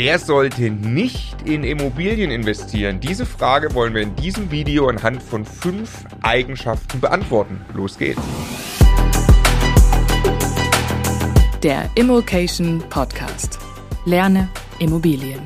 Wer sollte nicht in Immobilien investieren? Diese Frage wollen wir in diesem Video anhand von fünf Eigenschaften beantworten. Los geht's. Der Immokation Podcast. Lerne Immobilien.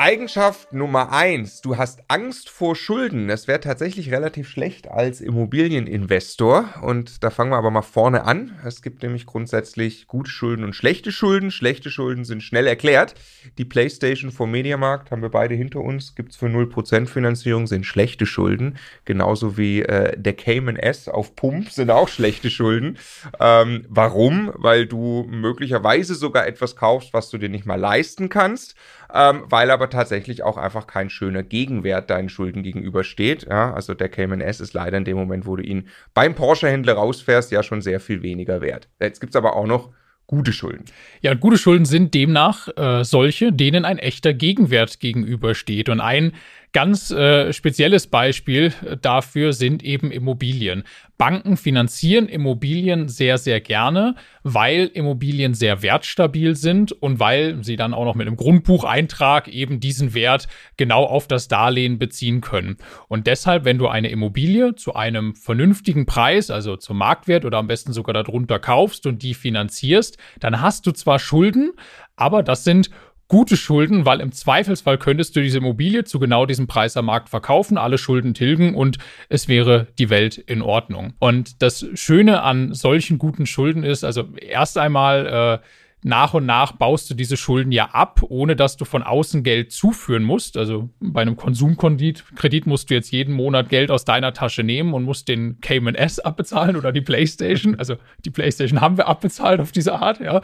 Eigenschaft Nummer eins, du hast Angst vor Schulden. Das wäre tatsächlich relativ schlecht als Immobilieninvestor. Und da fangen wir aber mal vorne an. Es gibt nämlich grundsätzlich gute Schulden und schlechte Schulden. Schlechte Schulden sind schnell erklärt. Die PlayStation vom Mediamarkt haben wir beide hinter uns. Gibt es für 0% Finanzierung, sind schlechte Schulden. Genauso wie äh, der Cayman S auf Pump sind auch schlechte Schulden. Ähm, warum? Weil du möglicherweise sogar etwas kaufst, was du dir nicht mal leisten kannst ähm, weil aber tatsächlich auch einfach kein schöner Gegenwert deinen Schulden gegenübersteht. Ja? Also der Cayman S ist leider in dem Moment, wo du ihn beim Porsche-Händler rausfährst, ja schon sehr viel weniger wert. Jetzt gibt es aber auch noch gute Schulden. Ja, gute Schulden sind demnach äh, solche, denen ein echter Gegenwert gegenübersteht. Und ein Ganz äh, spezielles Beispiel dafür sind eben Immobilien. Banken finanzieren Immobilien sehr, sehr gerne, weil Immobilien sehr wertstabil sind und weil sie dann auch noch mit einem Grundbucheintrag eben diesen Wert genau auf das Darlehen beziehen können. Und deshalb, wenn du eine Immobilie zu einem vernünftigen Preis, also zum Marktwert oder am besten sogar darunter kaufst und die finanzierst, dann hast du zwar Schulden, aber das sind gute Schulden, weil im Zweifelsfall könntest du diese Immobilie zu genau diesem Preis am Markt verkaufen, alle Schulden tilgen und es wäre die Welt in Ordnung. Und das Schöne an solchen guten Schulden ist, also erst einmal äh, nach und nach baust du diese Schulden ja ab, ohne dass du von außen Geld zuführen musst. Also bei einem Konsumkredit Kredit musst du jetzt jeden Monat Geld aus deiner Tasche nehmen und musst den Cayman S abbezahlen oder die PlayStation. Also die PlayStation haben wir abbezahlt auf diese Art, ja.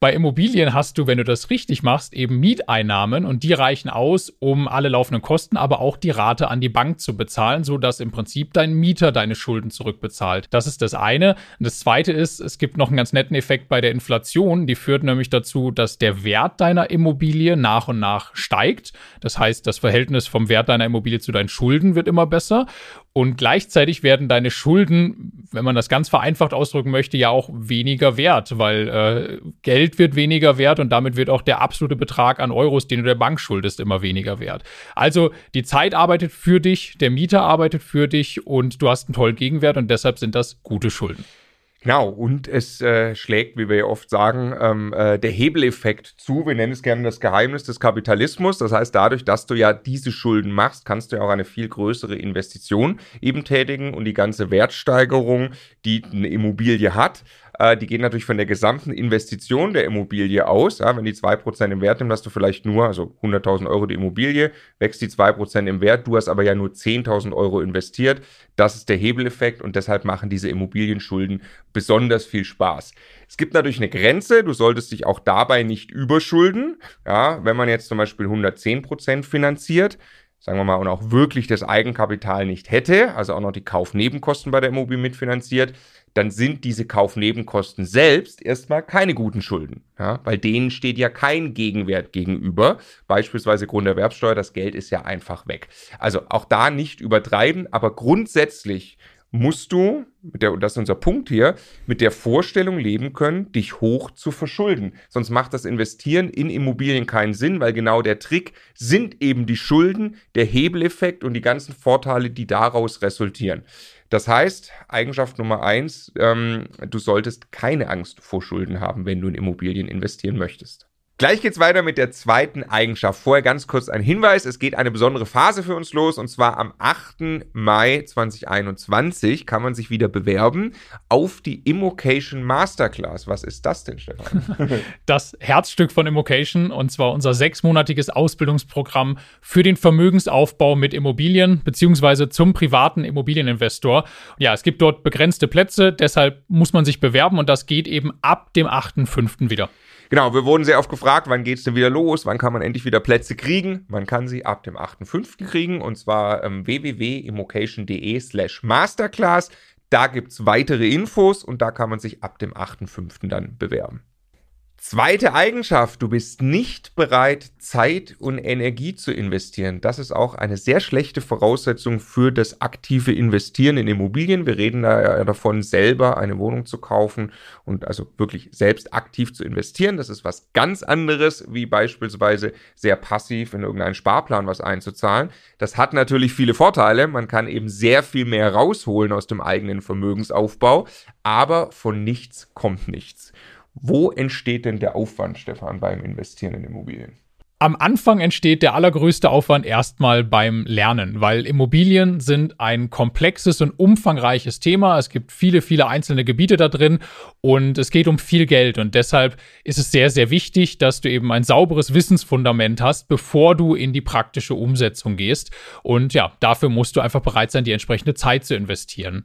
Bei Immobilien hast du, wenn du das richtig machst, eben Mieteinnahmen und die reichen aus, um alle laufenden Kosten, aber auch die Rate an die Bank zu bezahlen, so dass im Prinzip dein Mieter deine Schulden zurückbezahlt. Das ist das eine. Und das zweite ist, es gibt noch einen ganz netten Effekt bei der Inflation, die führt führt nämlich dazu, dass der Wert deiner Immobilie nach und nach steigt. Das heißt, das Verhältnis vom Wert deiner Immobilie zu deinen Schulden wird immer besser. Und gleichzeitig werden deine Schulden, wenn man das ganz vereinfacht ausdrücken möchte, ja auch weniger wert, weil äh, Geld wird weniger wert und damit wird auch der absolute Betrag an Euros, den du der Bank schuldest, immer weniger wert. Also die Zeit arbeitet für dich, der Mieter arbeitet für dich und du hast einen tollen Gegenwert und deshalb sind das gute Schulden. Genau, und es äh, schlägt, wie wir ja oft sagen, ähm, äh, der Hebeleffekt zu. Wir nennen es gerne das Geheimnis des Kapitalismus. Das heißt, dadurch, dass du ja diese Schulden machst, kannst du ja auch eine viel größere Investition eben tätigen und die ganze Wertsteigerung, die eine Immobilie hat, äh, die gehen natürlich von der gesamten Investition der Immobilie aus. Ja, wenn die 2% im Wert nimmt, hast du vielleicht nur, also 100.000 Euro die Immobilie, wächst die 2% im Wert, du hast aber ja nur 10.000 Euro investiert. Das ist der Hebeleffekt und deshalb machen diese Immobilienschulden besonders viel Spaß. Es gibt natürlich eine Grenze, du solltest dich auch dabei nicht überschulden. Ja, wenn man jetzt zum Beispiel 110% finanziert, sagen wir mal, und auch wirklich das Eigenkapital nicht hätte, also auch noch die Kaufnebenkosten bei der Immobilie mitfinanziert, dann sind diese Kaufnebenkosten selbst erstmal keine guten Schulden, ja, weil denen steht ja kein Gegenwert gegenüber, beispielsweise Grunderwerbsteuer, das Geld ist ja einfach weg. Also auch da nicht übertreiben, aber grundsätzlich musst du, der, das ist unser Punkt hier, mit der Vorstellung leben können, dich hoch zu verschulden. Sonst macht das Investieren in Immobilien keinen Sinn, weil genau der Trick sind eben die Schulden, der Hebeleffekt und die ganzen Vorteile, die daraus resultieren. Das heißt, Eigenschaft Nummer eins, ähm, du solltest keine Angst vor Schulden haben, wenn du in Immobilien investieren möchtest. Gleich geht's weiter mit der zweiten Eigenschaft. Vorher ganz kurz ein Hinweis. Es geht eine besondere Phase für uns los und zwar am 8. Mai 2021 kann man sich wieder bewerben auf die Immocation Masterclass. Was ist das denn, Stefan? Das Herzstück von Immocation und zwar unser sechsmonatiges Ausbildungsprogramm für den Vermögensaufbau mit Immobilien beziehungsweise zum privaten Immobilieninvestor. Ja, es gibt dort begrenzte Plätze, deshalb muss man sich bewerben und das geht eben ab dem 8.5. wieder. Genau, wir wurden sehr oft gefragt, wann geht's denn wieder los? Wann kann man endlich wieder Plätze kriegen? Man kann sie ab dem 8.5. kriegen und zwar ähm, www.immocation.de slash masterclass. Da gibt's weitere Infos und da kann man sich ab dem 8.5. dann bewerben. Zweite Eigenschaft, du bist nicht bereit, Zeit und Energie zu investieren. Das ist auch eine sehr schlechte Voraussetzung für das aktive Investieren in Immobilien. Wir reden da ja davon, selber eine Wohnung zu kaufen und also wirklich selbst aktiv zu investieren. Das ist was ganz anderes, wie beispielsweise sehr passiv in irgendeinen Sparplan was einzuzahlen. Das hat natürlich viele Vorteile. Man kann eben sehr viel mehr rausholen aus dem eigenen Vermögensaufbau, aber von nichts kommt nichts. Wo entsteht denn der Aufwand, Stefan, beim Investieren in Immobilien? Am Anfang entsteht der allergrößte Aufwand erstmal beim Lernen, weil Immobilien sind ein komplexes und umfangreiches Thema. Es gibt viele, viele einzelne Gebiete da drin und es geht um viel Geld und deshalb ist es sehr, sehr wichtig, dass du eben ein sauberes Wissensfundament hast, bevor du in die praktische Umsetzung gehst. Und ja, dafür musst du einfach bereit sein, die entsprechende Zeit zu investieren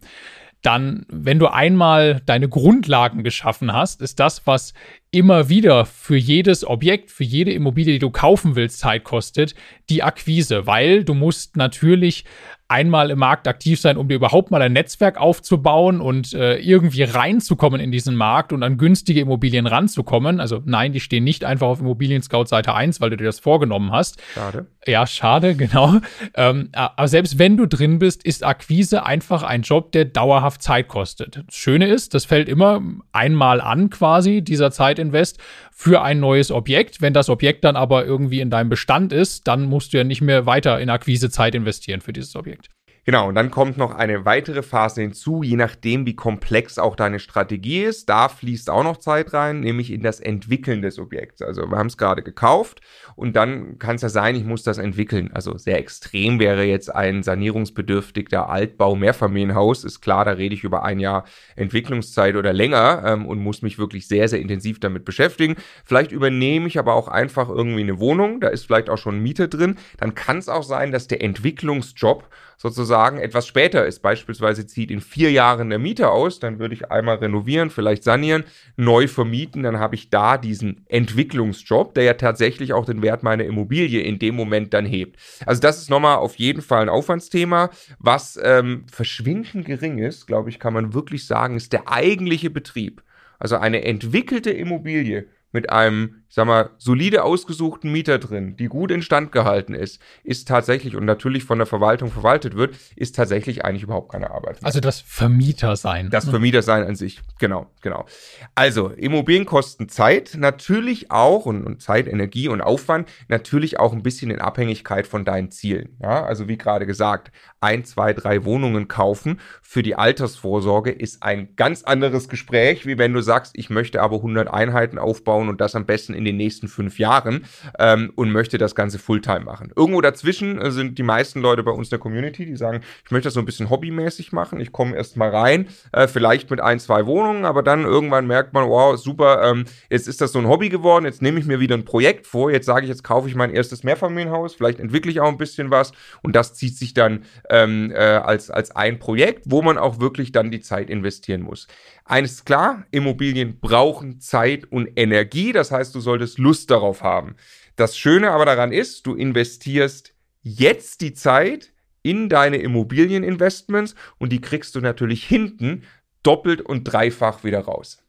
dann, wenn du einmal deine Grundlagen geschaffen hast, ist das, was immer wieder für jedes Objekt, für jede Immobilie, die du kaufen willst, Zeit kostet, die Akquise, weil du musst natürlich einmal im Markt aktiv sein, um dir überhaupt mal ein Netzwerk aufzubauen und äh, irgendwie reinzukommen in diesen Markt und an günstige Immobilien ranzukommen. Also nein, die stehen nicht einfach auf Immobilien Scout Seite 1, weil du dir das vorgenommen hast. Schade. Ja, schade, genau. Ähm, aber selbst wenn du drin bist, ist Akquise einfach ein Job, der dauerhaft Zeit kostet. Das Schöne ist, das fällt immer einmal an quasi, dieser Zeitinvest für ein neues Objekt. Wenn das Objekt dann aber irgendwie in deinem Bestand ist, dann musst du ja nicht mehr weiter in Akquisezeit investieren für dieses Objekt. Genau, und dann kommt noch eine weitere Phase hinzu, je nachdem, wie komplex auch deine Strategie ist. Da fließt auch noch Zeit rein, nämlich in das Entwickeln des Objekts. Also wir haben es gerade gekauft und dann kann es ja sein, ich muss das entwickeln. Also sehr extrem wäre jetzt ein sanierungsbedürftiger Altbau Mehrfamilienhaus. Ist klar, da rede ich über ein Jahr Entwicklungszeit oder länger ähm, und muss mich wirklich sehr, sehr intensiv damit beschäftigen. Vielleicht übernehme ich aber auch einfach irgendwie eine Wohnung, da ist vielleicht auch schon Miete drin. Dann kann es auch sein, dass der Entwicklungsjob sozusagen etwas später ist. Beispielsweise zieht in vier Jahren der Mieter aus, dann würde ich einmal renovieren, vielleicht sanieren, neu vermieten, dann habe ich da diesen Entwicklungsjob, der ja tatsächlich auch den Wert meiner Immobilie in dem Moment dann hebt. Also das ist nochmal auf jeden Fall ein Aufwandsthema, was ähm, verschwindend gering ist, glaube ich, kann man wirklich sagen, ist der eigentliche Betrieb. Also eine entwickelte Immobilie mit einem ich sag mal, solide ausgesuchten Mieter drin, die gut instand gehalten ist, ist tatsächlich und natürlich von der Verwaltung verwaltet wird, ist tatsächlich eigentlich überhaupt keine Arbeit. Mehr. Also das Vermieter sein. Das Vermieter sein an sich, genau, genau. Also Immobilien kosten Zeit, natürlich auch und, und Zeit, Energie und Aufwand, natürlich auch ein bisschen in Abhängigkeit von deinen Zielen. Ja, also wie gerade gesagt, ein, zwei, drei Wohnungen kaufen für die Altersvorsorge ist ein ganz anderes Gespräch, wie wenn du sagst, ich möchte aber 100 Einheiten aufbauen und das am besten in in den nächsten fünf Jahren ähm, und möchte das Ganze Fulltime machen. Irgendwo dazwischen äh, sind die meisten Leute bei uns in der Community, die sagen, ich möchte das so ein bisschen hobbymäßig machen. Ich komme erst mal rein, äh, vielleicht mit ein, zwei Wohnungen, aber dann irgendwann merkt man, wow, super, ähm, jetzt ist das so ein Hobby geworden, jetzt nehme ich mir wieder ein Projekt vor, jetzt sage ich, jetzt kaufe ich mein erstes Mehrfamilienhaus, vielleicht entwickle ich auch ein bisschen was und das zieht sich dann ähm, äh, als, als ein Projekt, wo man auch wirklich dann die Zeit investieren muss. Eines klar, Immobilien brauchen Zeit und Energie, das heißt, du solltest Lust darauf haben. Das Schöne aber daran ist, du investierst jetzt die Zeit in deine Immobilieninvestments und die kriegst du natürlich hinten doppelt und dreifach wieder raus.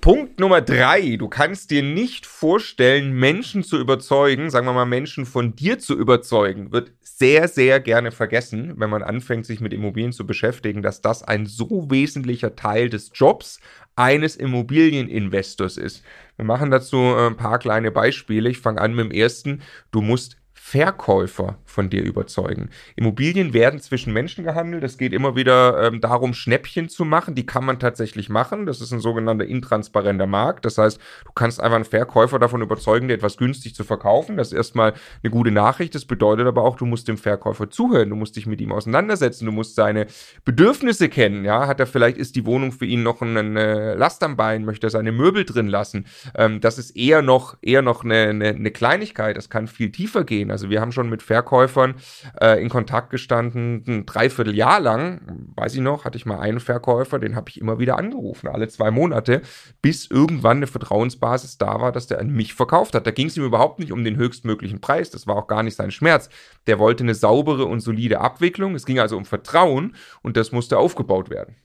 Punkt Nummer drei. Du kannst dir nicht vorstellen, Menschen zu überzeugen, sagen wir mal Menschen von dir zu überzeugen, wird sehr, sehr gerne vergessen, wenn man anfängt, sich mit Immobilien zu beschäftigen, dass das ein so wesentlicher Teil des Jobs eines Immobilieninvestors ist. Wir machen dazu äh, ein paar kleine Beispiele. Ich fange an mit dem ersten. Du musst Verkäufer von dir überzeugen. Immobilien werden zwischen Menschen gehandelt. Es geht immer wieder ähm, darum, Schnäppchen zu machen. Die kann man tatsächlich machen. Das ist ein sogenannter intransparenter Markt. Das heißt, du kannst einfach einen Verkäufer davon überzeugen, dir etwas günstig zu verkaufen. Das ist erstmal eine gute Nachricht. Das bedeutet aber auch, du musst dem Verkäufer zuhören. Du musst dich mit ihm auseinandersetzen. Du musst seine Bedürfnisse kennen. Ja, hat er vielleicht, ist die Wohnung für ihn noch eine Last am Bein? Möchte er seine Möbel drin lassen? Ähm, das ist eher noch, eher noch eine, eine, eine Kleinigkeit. Das kann viel tiefer gehen. Also wir haben schon mit Verkäufern äh, in Kontakt gestanden, ein Dreivierteljahr lang, weiß ich noch, hatte ich mal einen Verkäufer, den habe ich immer wieder angerufen, alle zwei Monate, bis irgendwann eine Vertrauensbasis da war, dass der an mich verkauft hat. Da ging es ihm überhaupt nicht um den höchstmöglichen Preis, das war auch gar nicht sein Schmerz. Der wollte eine saubere und solide Abwicklung, es ging also um Vertrauen und das musste aufgebaut werden.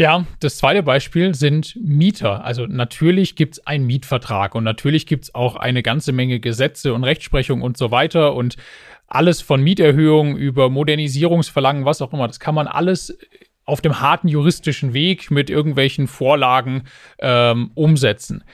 Ja, das zweite Beispiel sind Mieter. Also natürlich gibt es einen Mietvertrag und natürlich gibt es auch eine ganze Menge Gesetze und Rechtsprechung und so weiter und alles von Mieterhöhungen über Modernisierungsverlangen, was auch immer, das kann man alles auf dem harten juristischen Weg mit irgendwelchen Vorlagen ähm, umsetzen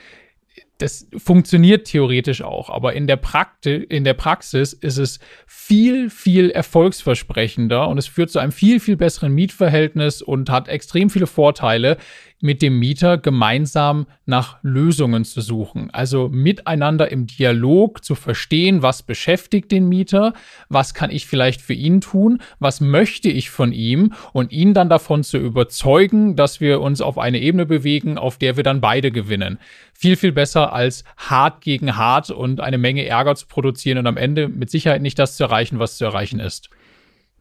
das funktioniert theoretisch auch, aber in der, Prakti in der Praxis ist es viel, viel erfolgsversprechender und es führt zu einem viel, viel besseren Mietverhältnis und hat extrem viele Vorteile, mit dem Mieter gemeinsam nach Lösungen zu suchen. Also miteinander im Dialog zu verstehen, was beschäftigt den Mieter, was kann ich vielleicht für ihn tun, was möchte ich von ihm und ihn dann davon zu überzeugen, dass wir uns auf eine Ebene bewegen, auf der wir dann beide gewinnen. Viel, viel besser als hart gegen hart und eine Menge Ärger zu produzieren und am Ende mit Sicherheit nicht das zu erreichen, was zu erreichen ist.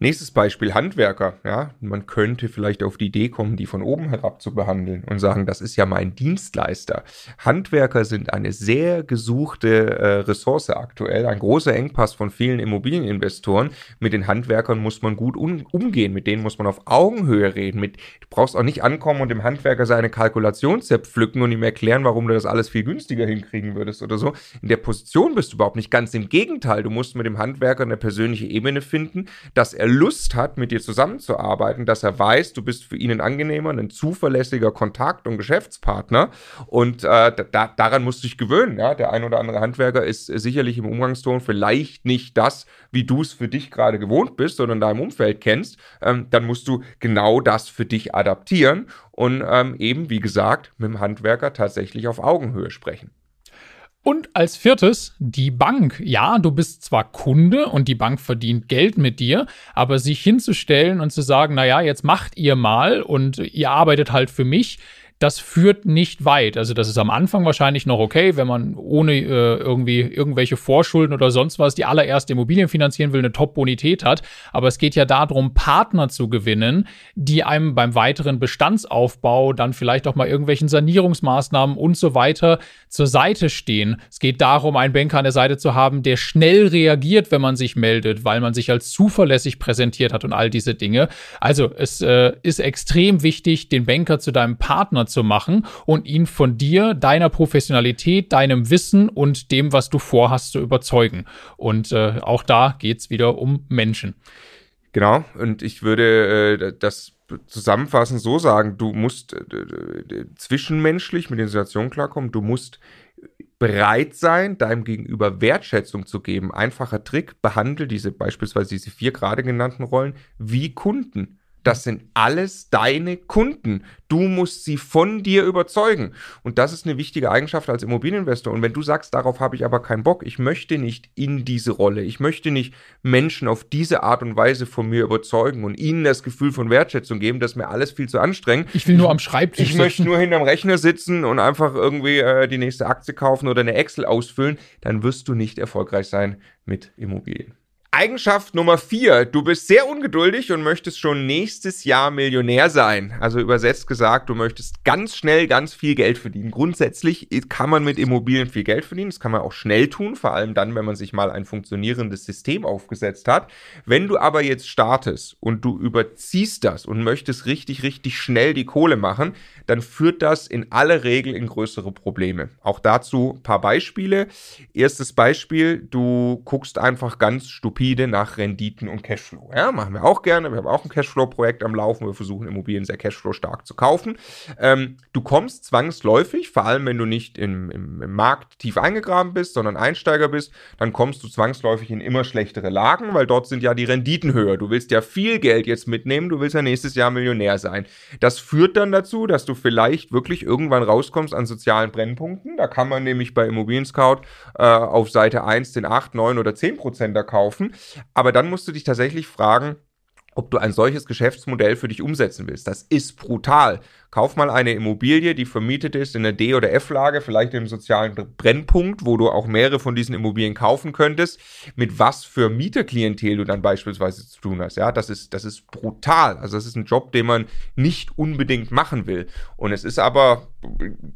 Nächstes Beispiel Handwerker. Ja, man könnte vielleicht auf die Idee kommen, die von oben herab zu behandeln und sagen, das ist ja mein Dienstleister. Handwerker sind eine sehr gesuchte äh, Ressource aktuell, ein großer Engpass von vielen Immobilieninvestoren. Mit den Handwerkern muss man gut um, umgehen, mit denen muss man auf Augenhöhe reden. Mit, du brauchst auch nicht ankommen und dem Handwerker seine Kalkulationssepp pflücken und ihm erklären, warum du das alles viel günstiger hinkriegen würdest oder so. In der Position bist du überhaupt nicht. Ganz im Gegenteil, du musst mit dem Handwerker eine persönliche Ebene finden, dass er Lust hat, mit dir zusammenzuarbeiten, dass er weiß, du bist für ihn ein angenehmer, ein zuverlässiger Kontakt und Geschäftspartner. Und äh, da, daran musst du dich gewöhnen. Ja? Der ein oder andere Handwerker ist sicherlich im Umgangston vielleicht nicht das, wie du es für dich gerade gewohnt bist, sondern da im Umfeld kennst. Ähm, dann musst du genau das für dich adaptieren und ähm, eben, wie gesagt, mit dem Handwerker tatsächlich auf Augenhöhe sprechen. Und als viertes die Bank. Ja, du bist zwar Kunde und die Bank verdient Geld mit dir, aber sich hinzustellen und zu sagen, naja, jetzt macht ihr mal und ihr arbeitet halt für mich, das führt nicht weit. Also das ist am Anfang wahrscheinlich noch okay, wenn man ohne äh, irgendwie irgendwelche Vorschulden oder sonst was die allererste Immobilien finanzieren will, eine Top-Bonität hat. Aber es geht ja darum, Partner zu gewinnen, die einem beim weiteren Bestandsaufbau dann vielleicht auch mal irgendwelchen Sanierungsmaßnahmen und so weiter zur Seite stehen. Es geht darum, einen Banker an der Seite zu haben, der schnell reagiert, wenn man sich meldet, weil man sich als zuverlässig präsentiert hat und all diese Dinge. Also es äh, ist extrem wichtig, den Banker zu deinem Partner zu machen und ihn von dir, deiner Professionalität, deinem Wissen und dem, was du vorhast, zu überzeugen. Und äh, auch da geht es wieder um Menschen. Genau, und ich würde äh, das zusammenfassend so sagen, du musst äh, zwischenmenschlich mit den Situationen klarkommen, du musst bereit sein, deinem Gegenüber Wertschätzung zu geben. Einfacher Trick, behandle diese beispielsweise diese vier gerade genannten Rollen wie Kunden. Das sind alles deine Kunden. Du musst sie von dir überzeugen. Und das ist eine wichtige Eigenschaft als Immobilieninvestor. Und wenn du sagst, darauf habe ich aber keinen Bock, ich möchte nicht in diese Rolle, ich möchte nicht Menschen auf diese Art und Weise von mir überzeugen und ihnen das Gefühl von Wertschätzung geben, das ist mir alles viel zu anstrengend. Ich will nur am Schreibtisch Ich sitzen. möchte nur hinterm Rechner sitzen und einfach irgendwie äh, die nächste Aktie kaufen oder eine Excel ausfüllen. Dann wirst du nicht erfolgreich sein mit Immobilien. Eigenschaft Nummer vier. Du bist sehr ungeduldig und möchtest schon nächstes Jahr Millionär sein. Also übersetzt gesagt, du möchtest ganz schnell ganz viel Geld verdienen. Grundsätzlich kann man mit Immobilien viel Geld verdienen. Das kann man auch schnell tun, vor allem dann, wenn man sich mal ein funktionierendes System aufgesetzt hat. Wenn du aber jetzt startest und du überziehst das und möchtest richtig, richtig schnell die Kohle machen, dann führt das in aller Regel in größere Probleme. Auch dazu ein paar Beispiele. Erstes Beispiel, du guckst einfach ganz stupid rapide nach Renditen und Cashflow. Ja, machen wir auch gerne. Wir haben auch ein Cashflow-Projekt am Laufen. Wir versuchen Immobilien sehr Cashflow-stark zu kaufen. Ähm, du kommst zwangsläufig, vor allem wenn du nicht im, im, im, Markt tief eingegraben bist, sondern Einsteiger bist, dann kommst du zwangsläufig in immer schlechtere Lagen, weil dort sind ja die Renditen höher. Du willst ja viel Geld jetzt mitnehmen, du willst ja nächstes Jahr Millionär sein. Das führt dann dazu, dass du vielleicht wirklich irgendwann rauskommst an sozialen Brennpunkten. Da kann man nämlich bei Immobilien Scout äh, auf Seite 1 den 8, 9 oder 10 Prozent kaufen. Aber dann musst du dich tatsächlich fragen, ob du ein solches Geschäftsmodell für dich umsetzen willst. Das ist brutal. Kauf mal eine Immobilie, die vermietet ist in der D- oder F-Lage, vielleicht im sozialen Brennpunkt, wo du auch mehrere von diesen Immobilien kaufen könntest, mit was für Mieterklientel du dann beispielsweise zu tun hast. Ja, das ist, das ist brutal. Also das ist ein Job, den man nicht unbedingt machen will. Und es ist aber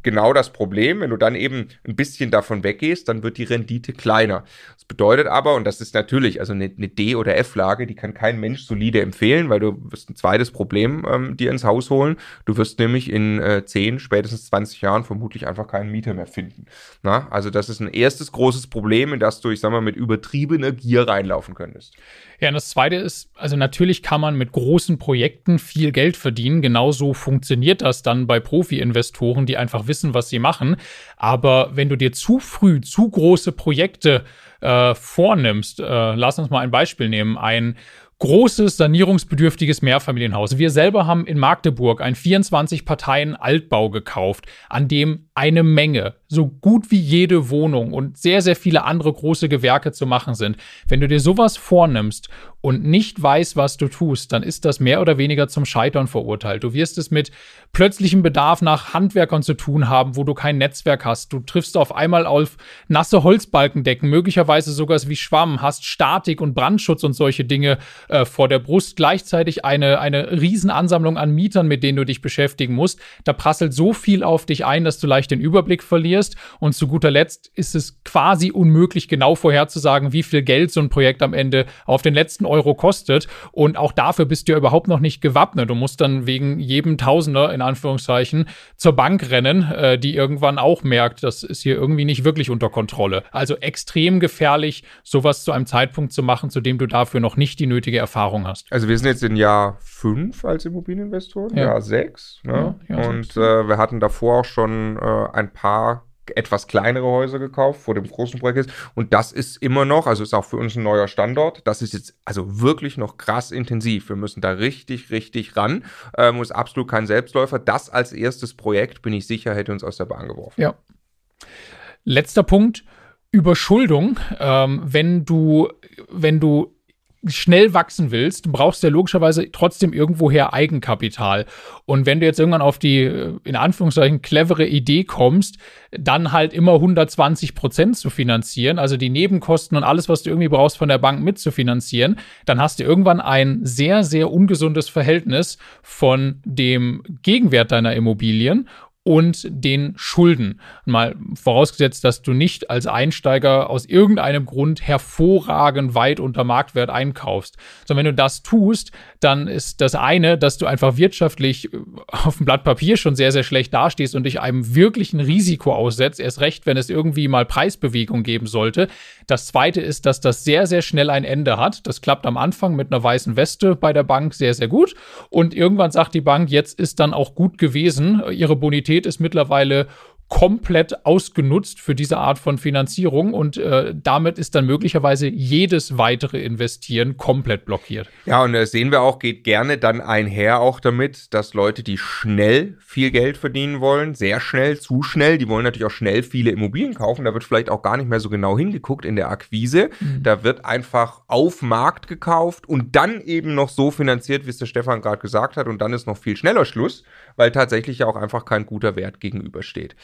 genau das Problem, wenn du dann eben ein bisschen davon weggehst, dann wird die Rendite kleiner. Das bedeutet aber, und das ist natürlich, also eine, eine D- oder F-Lage, die kann kein Mensch solide empfehlen, weil du wirst ein zweites Problem ähm, dir ins Haus holen. Du wirst nämlich in äh, 10, spätestens 20 Jahren vermutlich einfach keinen Mieter mehr finden. Na? Also das ist ein erstes großes Problem, in das du, ich sag mal, mit übertriebener Gier reinlaufen könntest. Ja, und das zweite ist, also natürlich kann man mit großen Projekten viel Geld verdienen. Genauso funktioniert das dann bei Profi-Investoren, die einfach wissen, was sie machen. Aber wenn du dir zu früh zu große Projekte äh, vornimmst, äh, lass uns mal ein Beispiel nehmen, ein großes, sanierungsbedürftiges Mehrfamilienhaus. Wir selber haben in Magdeburg ein 24 Parteien Altbau gekauft, an dem eine Menge, so gut wie jede Wohnung und sehr, sehr viele andere große Gewerke zu machen sind. Wenn du dir sowas vornimmst und nicht weißt, was du tust, dann ist das mehr oder weniger zum Scheitern verurteilt. Du wirst es mit plötzlichem Bedarf nach Handwerkern zu tun haben, wo du kein Netzwerk hast. Du triffst auf einmal auf nasse Holzbalkendecken, möglicherweise sogar wie Schwamm, hast Statik und Brandschutz und solche Dinge äh, vor der Brust. Gleichzeitig eine, eine Riesenansammlung an Mietern, mit denen du dich beschäftigen musst. Da prasselt so viel auf dich ein, dass du leicht den Überblick verlierst. Und zu guter Letzt ist es quasi unmöglich, genau vorherzusagen, wie viel Geld so ein Projekt am Ende auf den letzten Euro kostet. Und auch dafür bist du ja überhaupt noch nicht gewappnet. Du musst dann wegen jedem Tausender, in Anführungszeichen, zur Bank rennen, äh, die irgendwann auch merkt, das ist hier irgendwie nicht wirklich unter Kontrolle. Also extrem gefährlich, sowas zu einem Zeitpunkt zu machen, zu dem du dafür noch nicht die nötige Erfahrung hast. Also wir sind jetzt in Jahr fünf als Immobilieninvestoren, ja. Jahr sechs. Ne? Ja, Jahr Und sechs. Äh, wir hatten davor auch schon äh, ein paar etwas kleinere Häuser gekauft vor dem großen Projekt ist. Und das ist immer noch, also ist auch für uns ein neuer Standort. Das ist jetzt also wirklich noch krass intensiv. Wir müssen da richtig, richtig ran. Ähm, ist absolut kein Selbstläufer. Das als erstes Projekt, bin ich sicher, hätte uns aus der Bahn geworfen. Ja. Letzter Punkt. Überschuldung. Ähm, wenn du, wenn du schnell wachsen willst, brauchst du ja logischerweise trotzdem irgendwoher Eigenkapital. Und wenn du jetzt irgendwann auf die, in Anführungszeichen, clevere Idee kommst, dann halt immer 120 Prozent zu finanzieren, also die Nebenkosten und alles, was du irgendwie brauchst, von der Bank mitzufinanzieren, dann hast du irgendwann ein sehr, sehr ungesundes Verhältnis von dem Gegenwert deiner Immobilien und den Schulden. Mal vorausgesetzt, dass du nicht als Einsteiger aus irgendeinem Grund hervorragend weit unter Marktwert einkaufst. Sondern wenn du das tust, dann ist das eine, dass du einfach wirtschaftlich äh, auf dem Blatt Papier schon sehr, sehr schlecht dastehst und dich einem wirklichen Risiko aussetzt. Erst recht, wenn es irgendwie mal Preisbewegung geben sollte. Das zweite ist, dass das sehr, sehr schnell ein Ende hat. Das klappt am Anfang mit einer weißen Weste bei der Bank sehr, sehr gut. Und irgendwann sagt die Bank, jetzt ist dann auch gut gewesen. Ihre Bonität Liquidität ist mittlerweile komplett ausgenutzt für diese Art von Finanzierung und äh, damit ist dann möglicherweise jedes weitere Investieren komplett blockiert. Ja, und das sehen wir auch, geht gerne dann einher auch damit, dass Leute, die schnell viel Geld verdienen wollen, sehr schnell, zu schnell, die wollen natürlich auch schnell viele Immobilien kaufen, da wird vielleicht auch gar nicht mehr so genau hingeguckt in der Akquise, mhm. da wird einfach auf Markt gekauft und dann eben noch so finanziert, wie es der Stefan gerade gesagt hat und dann ist noch viel schneller Schluss, weil tatsächlich ja auch einfach kein guter Wert gegenübersteht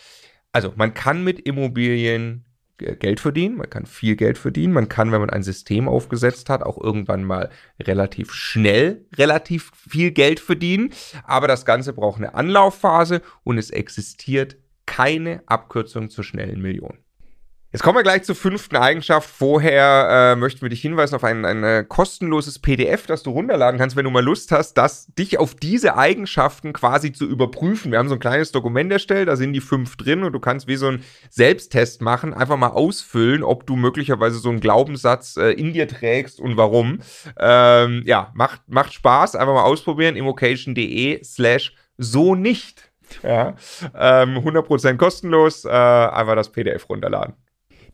also man kann mit Immobilien Geld verdienen, man kann viel Geld verdienen, man kann, wenn man ein System aufgesetzt hat, auch irgendwann mal relativ schnell relativ viel Geld verdienen, aber das Ganze braucht eine Anlaufphase und es existiert keine Abkürzung zur schnellen Million. Jetzt kommen wir gleich zur fünften Eigenschaft. Vorher äh, möchten wir dich hinweisen auf ein, ein äh, kostenloses PDF, das du runterladen kannst, wenn du mal Lust hast, das, dich auf diese Eigenschaften quasi zu überprüfen. Wir haben so ein kleines Dokument erstellt, da sind die fünf drin und du kannst wie so einen Selbsttest machen, einfach mal ausfüllen, ob du möglicherweise so einen Glaubenssatz äh, in dir trägst und warum. Ähm, ja, macht, macht Spaß, einfach mal ausprobieren. immocation.de slash so nicht. Ja, ähm, 100% kostenlos, äh, einfach das PDF runterladen.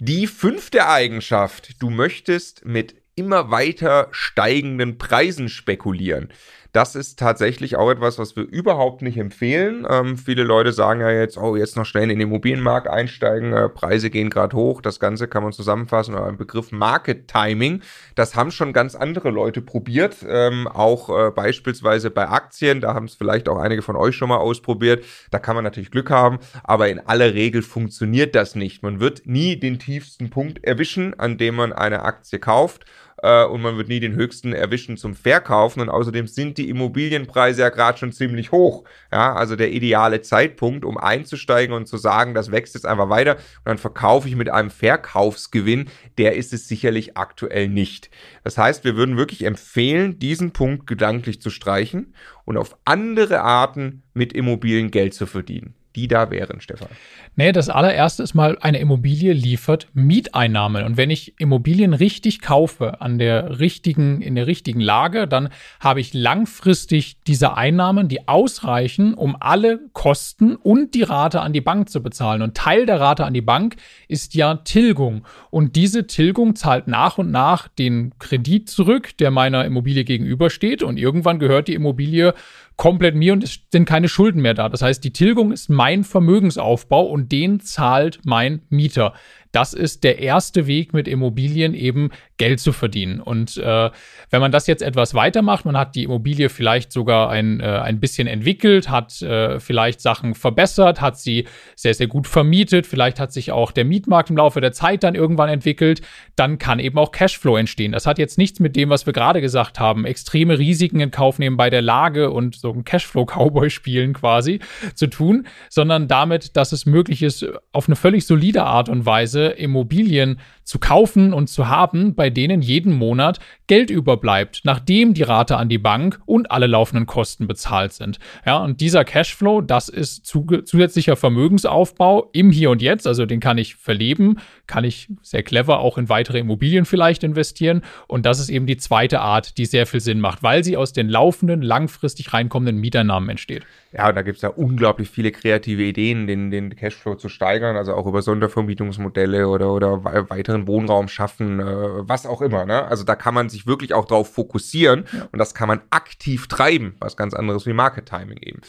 Die fünfte Eigenschaft, du möchtest mit immer weiter steigenden Preisen spekulieren. Das ist tatsächlich auch etwas, was wir überhaupt nicht empfehlen. Ähm, viele Leute sagen ja jetzt, oh, jetzt noch schnell in den Immobilienmarkt einsteigen, äh, Preise gehen gerade hoch. Das Ganze kann man zusammenfassen unter dem Begriff Market Timing. Das haben schon ganz andere Leute probiert, ähm, auch äh, beispielsweise bei Aktien. Da haben es vielleicht auch einige von euch schon mal ausprobiert. Da kann man natürlich Glück haben, aber in aller Regel funktioniert das nicht. Man wird nie den tiefsten Punkt erwischen, an dem man eine Aktie kauft äh, und man wird nie den höchsten erwischen zum Verkaufen. Und außerdem sind die Immobilienpreise ja gerade schon ziemlich hoch. Ja, also der ideale Zeitpunkt, um einzusteigen und zu sagen, das wächst jetzt einfach weiter und dann verkaufe ich mit einem Verkaufsgewinn, der ist es sicherlich aktuell nicht. Das heißt, wir würden wirklich empfehlen, diesen Punkt gedanklich zu streichen und auf andere Arten mit Immobilien Geld zu verdienen die da wären, Stefan? Nee, das allererste ist mal, eine Immobilie liefert Mieteinnahmen. Und wenn ich Immobilien richtig kaufe, an der richtigen, in der richtigen Lage, dann habe ich langfristig diese Einnahmen, die ausreichen, um alle Kosten und die Rate an die Bank zu bezahlen. Und Teil der Rate an die Bank ist ja Tilgung. Und diese Tilgung zahlt nach und nach den Kredit zurück, der meiner Immobilie gegenübersteht. Und irgendwann gehört die Immobilie komplett mir und es sind keine Schulden mehr da. Das heißt, die Tilgung ist mein Vermögensaufbau und den zahlt mein Mieter. Das ist der erste Weg mit Immobilien eben Geld zu verdienen. Und äh, wenn man das jetzt etwas weitermacht, man hat die Immobilie vielleicht sogar ein, äh, ein bisschen entwickelt, hat äh, vielleicht Sachen verbessert, hat sie sehr, sehr gut vermietet, vielleicht hat sich auch der Mietmarkt im Laufe der Zeit dann irgendwann entwickelt, dann kann eben auch Cashflow entstehen. Das hat jetzt nichts mit dem, was wir gerade gesagt haben, extreme Risiken in Kauf nehmen bei der Lage und so ein Cashflow-Cowboy spielen quasi zu tun, sondern damit, dass es möglich ist, auf eine völlig solide Art und Weise Weise Immobilien zu kaufen und zu haben, bei denen jeden Monat Geld überbleibt, nachdem die Rate an die Bank und alle laufenden Kosten bezahlt sind. Ja, und dieser Cashflow, das ist zusätzlicher Vermögensaufbau im Hier und Jetzt, also den kann ich verleben, kann ich sehr clever auch in weitere Immobilien vielleicht investieren und das ist eben die zweite Art, die sehr viel Sinn macht, weil sie aus den laufenden, langfristig reinkommenden Mieteinnahmen entsteht. Ja, und da gibt es ja unglaublich viele kreative Ideen, den, den Cashflow zu steigern, also auch über Sondervermietungsmodelle oder, oder weiteren Wohnraum schaffen, äh, was auch immer. Ne? Also da kann man sich wirklich auch drauf fokussieren ja. und das kann man aktiv treiben, was ganz anderes wie Market Timing eben.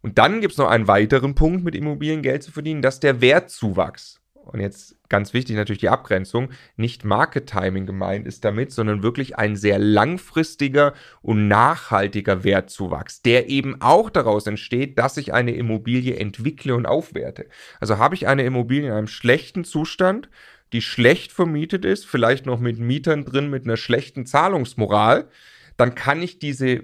Und dann gibt es noch einen weiteren Punkt mit Immobilien Geld zu verdienen, das ist der Wertzuwachs und jetzt ganz wichtig natürlich die Abgrenzung, nicht Market Timing gemeint ist damit, sondern wirklich ein sehr langfristiger und nachhaltiger Wertzuwachs, der eben auch daraus entsteht, dass ich eine Immobilie entwickle und aufwerte. Also habe ich eine Immobilie in einem schlechten Zustand, die schlecht vermietet ist, vielleicht noch mit Mietern drin mit einer schlechten Zahlungsmoral, dann kann ich diese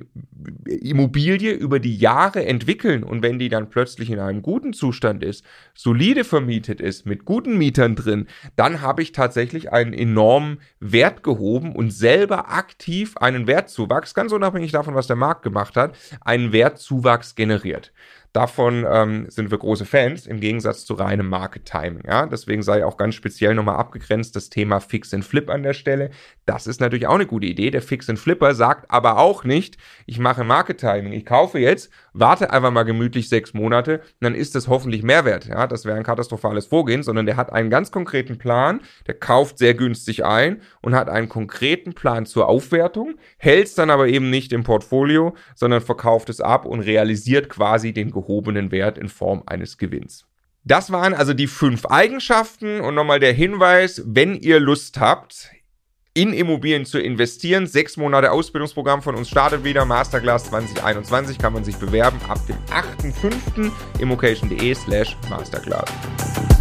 Immobilie über die Jahre entwickeln und wenn die dann plötzlich in einem guten Zustand ist, solide vermietet ist, mit guten Mietern drin, dann habe ich tatsächlich einen enormen Wert gehoben und selber aktiv einen Wertzuwachs, ganz unabhängig davon, was der Markt gemacht hat, einen Wertzuwachs generiert. Davon ähm, sind wir große Fans, im Gegensatz zu reinem Market Timing. Ja? Deswegen sei auch ganz speziell nochmal abgegrenzt das Thema Fix and Flip an der Stelle. Das ist natürlich auch eine gute Idee. Der Fix and Flipper sagt aber auch nicht, ich mache Market Timing. Ich kaufe jetzt, warte einfach mal gemütlich sechs Monate, dann ist das hoffentlich Mehrwert. Ja? Das wäre ein katastrophales Vorgehen, sondern der hat einen ganz konkreten Plan, der kauft sehr günstig ein und hat einen konkreten Plan zur Aufwertung, hält es dann aber eben nicht im Portfolio, sondern verkauft es ab und realisiert quasi den gehobenen Wert in Form eines Gewinns. Das waren also die fünf Eigenschaften und nochmal der Hinweis, wenn ihr Lust habt, in Immobilien zu investieren. Sechs Monate Ausbildungsprogramm von uns startet wieder. Masterclass 2021 kann man sich bewerben ab dem 8.5. immocation.de slash masterclass.